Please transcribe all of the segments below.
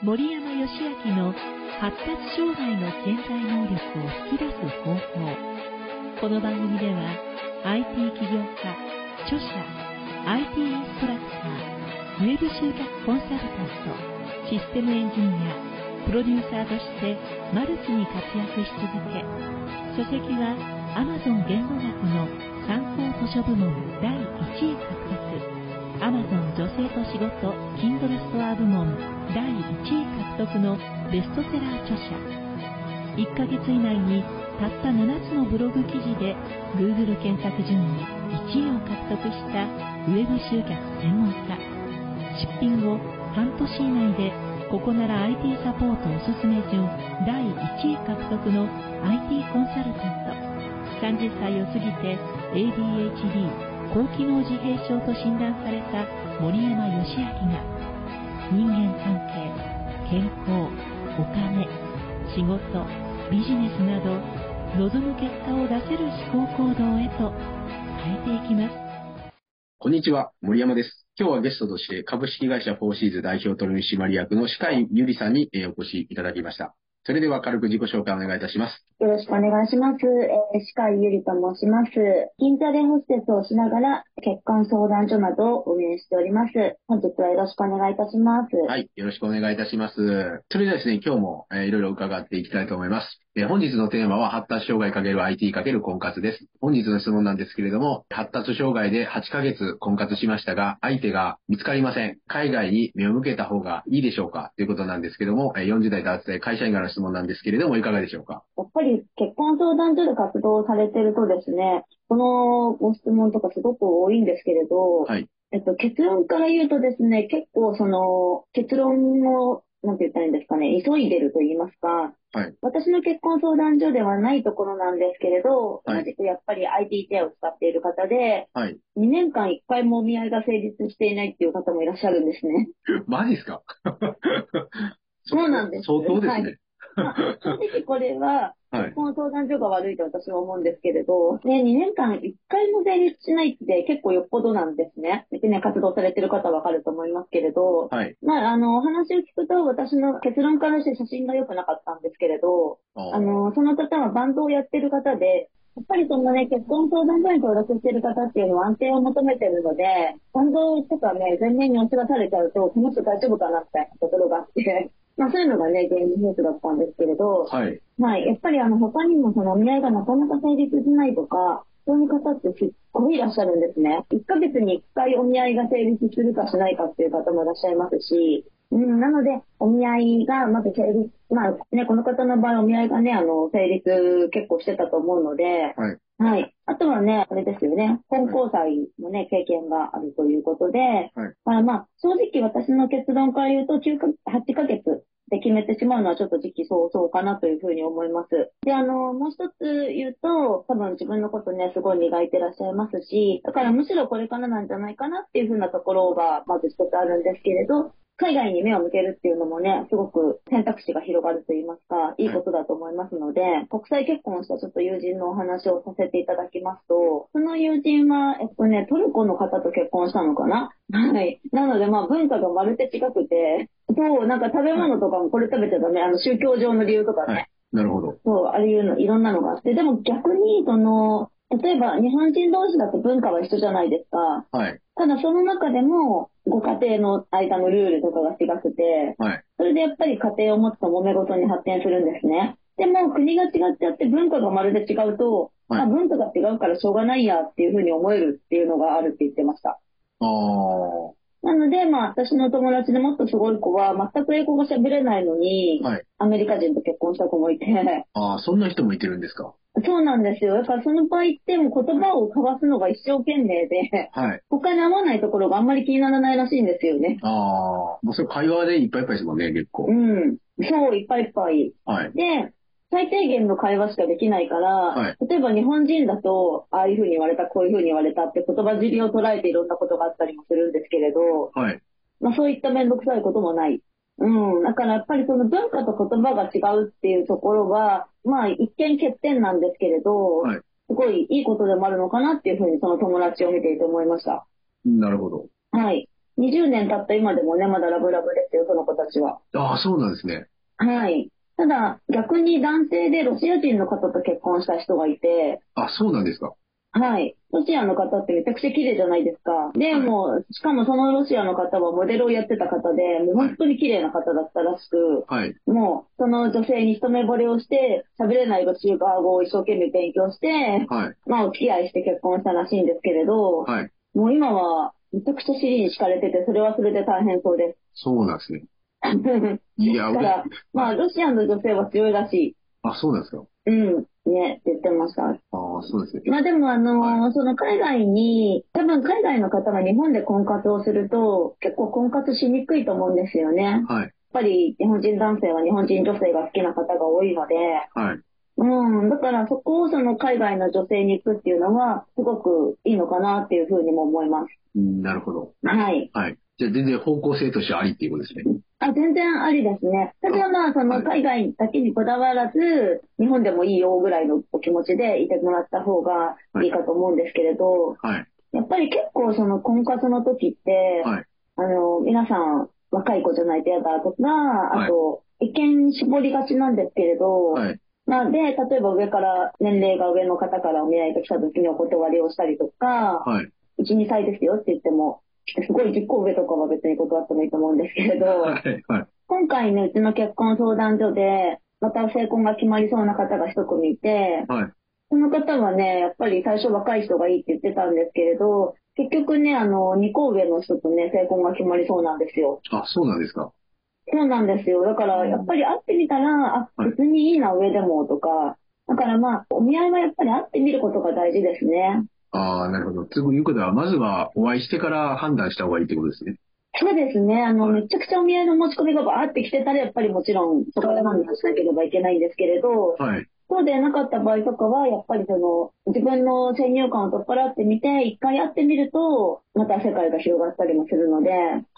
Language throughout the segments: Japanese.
森山義明の発達障害の潜在能力を引き出す方法。この番組では IT 起業家著者 IT インストラクターウェブ集客コンサルタントシステムエンジニアプロデューサーとしてマルチに活躍し続け書籍は Amazon 言語学の参考図書部門第1位獲得。Amazon 女性と仕事 Kindle ストア部門第1位獲得のベストセラー著者。1ヶ月以内にたった7つのブログ記事で Google 検索順位1位を獲得したウェブ集客専門家。出品後半年以内でここなら IT サポートおすすめ順第1位獲得の IT コンサルタント。30歳を過ぎて ADHD 高機能自閉症と診断された森山義明が人間関係健康お金仕事ビジネスなど望む結果を出せる思考行動へと変えていきますこんにちは、森山です。今日はゲストとして株式会社フォーシーズ代表取締役の歯科医ゆりさんにえーお越しいただきました。それでは軽く自己紹介お願いいたします。よろしくお願いします。えー、歯科医ゆりと申します。銀座でホステスをしながら結婚相談所などを運営しております。本日はよろしくお願いいたします。はい、よろしくお願いいたします。それではですね、今日も、えーいろいろ伺っていきたいと思います。えー本日のテーマは発達障害 ×IT× 婚活です。本日の質問なんですけれども、発達障害で8ヶ月婚活しましたが、相手が見つかりません。海外に目を向けた方がいいでしょうかということなんですけども、えー40代男性会社員からの質問なんですけれども、いかがでしょうか？やっぱり結婚相談所で活動されてるとですね、このご質問とかすごく多いんですけれど、はい。えっと、結論から言うとですね、結構その結論を、なんて言ったらいいんですかね、急いでると言いますか、はい。私の結婚相談所ではないところなんですけれど、はい同じくやっぱり IT 手を使っている方で、はい。2年間1回もお見合いが成立していないっていう方もいらっしゃるんですね。マジですか？そうなんです相当ですね。まあ、正直これは、はい結。婚相談所が悪いと私は思うんですけれど、ね、2年間1回も成立しないって結構よっぽどなんですね。別に活動されてる方はわかると思いますけれど、はい。まあ、あの、お話を聞くと私の結論からして写真が良くなかったんですけれど、ああの、その方はバンドをやってる方で、やっぱりそのね、結婚相談所に登録してる方っていうのは安定を求めてるので、バンドとかね、全面に押し出されちゃうと、この人大丈夫かなみたいなところがあって、まあそういうのがね、現実ニュースだったんですけれど、はい。はい。やっぱりあの、他にもそのお見合いがなかなか成立しないとか、そういう方ってすっごいいらっしゃるんですね。1ヶ月に1回お見合いが成立するかしないかっていう方もいらっしゃいますし、うん、なので、お見合いがまず成立、まあね、この方の場合お見合いがね、あの、成立結構してたと思うので、はい。はい。あとはね、あれですよね、本交際のね、経験があるということで、はい。まあまあ、正直私の結論から言うと、9か、8ヶ月で決めてしまうのはちょっと時期尚早かなというふうに思います。で、あの、もう一つ言うと、多分自分のことね、すごい磨いてらっしゃいますし、だからむしろこれからなんじゃないかなっていうふうなところが、まず一つあるんですけれど、海外に目を向けるっていうのもね、すごく選択肢が広がると言いますか、いいことだと思いますので、国際結婚したちょっと友人のお話をさせていただきますと、その友人は、えっとね、トルコの方と結婚したのかな？はい。なので、まあ文化がまるで違くて、そう、なんか食べ物とかもこれ食べちゃダメ、あの宗教上の理由とかね、はい。なるほど。そう、ああいうの、いろんなのがあって、でも逆に、その、例えば日本人同士だと文化は一緒じゃないですか。はい。ただその中でも、ご家庭の間のルールとかが違くて、はい。それでやっぱり家庭を持つと揉め事に発展するんですね。でも国が違っちゃって文化がまるで違うと、はいまあ文化が違うからしょうがないやっていうふうに思えるっていうのがあるって言ってました。ああ。なので、まあ私の友達でもっとすごい子は全く英語が喋れないのに、はい。アメリカ人と結婚した子もいて、ああ、そんな人もいてるんですか？そうなんですよ。だからその場合ってもう言葉を交わすのが一生懸命で、はい。他に合わないところがあんまり気にならないらしいんですよね。ああ。もうそれ会話でいっぱいいっぱいですもんね、結構う。ん。そう、いっぱいいっぱい。はい。で、最低限の会話しかできないから、はい例えば日本人だと、ああいうふうに言われた、こういうふうに言われたって言葉尻を捉えていろんなことがあったりもするんですけれど、はい。まあそういっためんどくさいこともない。うん。だからやっぱりその文化と言葉が違うっていうところは、まあ一見欠点なんですけれど、はい。すごいいいことでもあるのかなっていうふうにその友達を見ていて思いました。なるほど。はい。20年経った今でもね、まだラブラブですよ、その子たちは。ああ、そうなんですね。はい。ただ、逆に男性でロシア人の方と結婚した人がいて、あ、そうなんですか。はい。ロシアの方ってめちゃくちゃ綺麗じゃないですか。で、はいもう、しかもそのロシアの方はモデルをやってた方で、もう本当に綺麗な方だったらしく、はい。もう、その女性に一目惚れをして、喋れないロシア語を一生懸命勉強して、はい。まあ、お付き合いして結婚したらしいんですけれど、はい。もう今は、めちゃくちゃ尻に敷かれてて、それはそれで大変そうです。そうなんですね。い いやだから、まあ、ロシアの女性は強いらしい。あ、そうなんですか？うん、ね、言ってました。ああ、そうですね。まあでもあのーはその海外に、多分海外の方が日本で婚活をすると、結構婚活しにくいと思うんですよね。やっはい。ぱり日本人男性は日本人女性が好きな方が多いので、はい。うん、だからそこをその海外の女性に行くっていうのは、すごくいいのかなっていうふうにも思います。うんなるほど。はい。はい。じゃあ全然方向性としてありっていうことですね。あ、全然ありですね。ただまあ、その海外だけにこだわらず、日本でもいいよぐらいのお気持ちでいてもらった方がいいかと思うんですけれど、はい。やっぱり結構その婚活の時って、はい。あの、皆さん若い子じゃないと嫌だとか、いあと、意見絞りがちなんですけれど、はい。まあで、例えば上から、年齢が上の方からお見合いが来た時にお断りをしたりとか、はい。1、2歳ですよって言っても、すごい10個上とかは別に断ってもいいと思うんですけれど、はい。はい。今回ね、うちの結婚相談所で、また成婚が決まりそうな方が一組いて、はい。その方はね、やっぱり最初若い人がいいって言ってたんですけれど、結局ね、あの、2個上の人とね、成婚が決まりそうなんですよ。あ、そうなんですか。そうなんですよ。だから、やっぱり会ってみたら、あ、はい別にいいな、上でも、とか。だからまあ、お見合いはやっぱり会ってみることが大事ですね。ああ、なるほど。ということは、まずはお会いしてから判断した方がいいってことですね。そうですね。あの、はいめちゃくちゃお見合いの申し込みがバーって来てたら、やっぱりもちろん、そこで判断しなければいけないんですけれど、はい。そうでなかった場合とかは、やっぱりその、自分の先入観を取っ払ってみて、一回やってみると、また世界が広がったりもするので、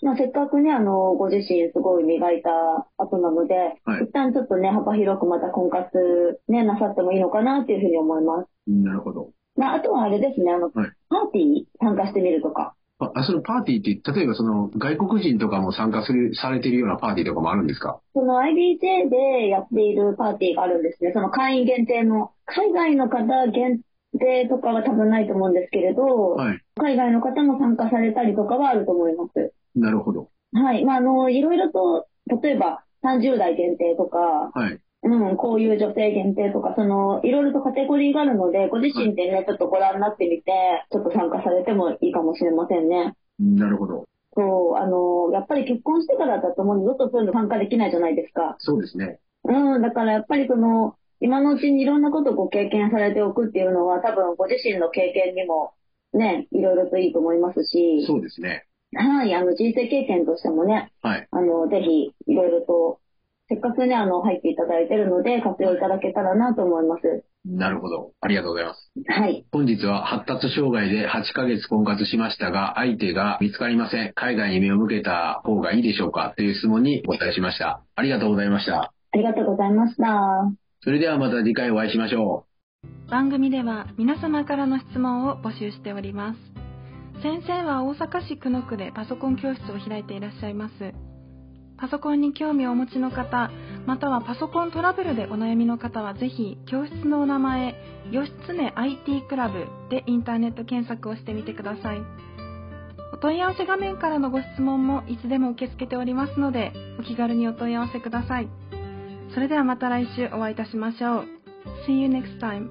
まあ、せっかくね、あの、ご自身すごい磨いた後なので、はい一旦ちょっとね、幅広くまた婚活ね、なさってもいいのかなっていうふうに思います。なるほど。まあ、あとはあれですね、あの、はいパーティー参加してみるとか。あ、あそのパーティーって、例えばその外国人とかも参加する、されてるようなパーティーとかもあるんですか？その IBJ でやっているパーティーがあるんですね。その会員限定の。海外の方限定とかは多分ないと思うんですけれど、はい。海外の方も参加されたりとかはあると思います。なるほど。はい。まあ、あの、いろいろと、例えば30代限定とか、はい。うん、こういう女性限定とか、その、いろいろとカテゴリーがあるので、ご自身でね、ちょっとご覧になってみて、ちょっと参加されてもいいかもしれませんね。なるほど。そう、あの、やっぱり結婚してからだともう二度とそういうの参加できないじゃないですか。そうですね。うん、だからやっぱりその、今のうちにいろんなことをご経験されておくっていうのは、多分ご自身の経験にも、ね、いろいろといいと思いますし、そうですね。はい、あの、人生経験としてもね、はい。あの、ぜひ、いろいろと、せっかくね、あの、入っていただいてるので、活用いただけたらなと思います。なるほど。ありがとうございます。はい。本日は発達障害で8ヶ月婚活しましたが、相手が見つかりません。海外に目を向けた方がいいでしょうか？という質問にお答えしました。ありがとうございました。ありがとうございました。それではまた次回お会いしましょ番組では皆様からの質問を募集しております先生は大阪市久野区でパソコン教室を開いていらっしゃいますパソコンに興味をお持ちの方またはパソコントラブルでお悩みの方はぜひ教室のお名前義経 IT クラブでインターネット検索をしてみてください。お問い合わせ画面からのご質問もいつでも受け付けておりますのでお気軽にお問い合わせください。それではまた来週お会いいたしましょう。See you next time.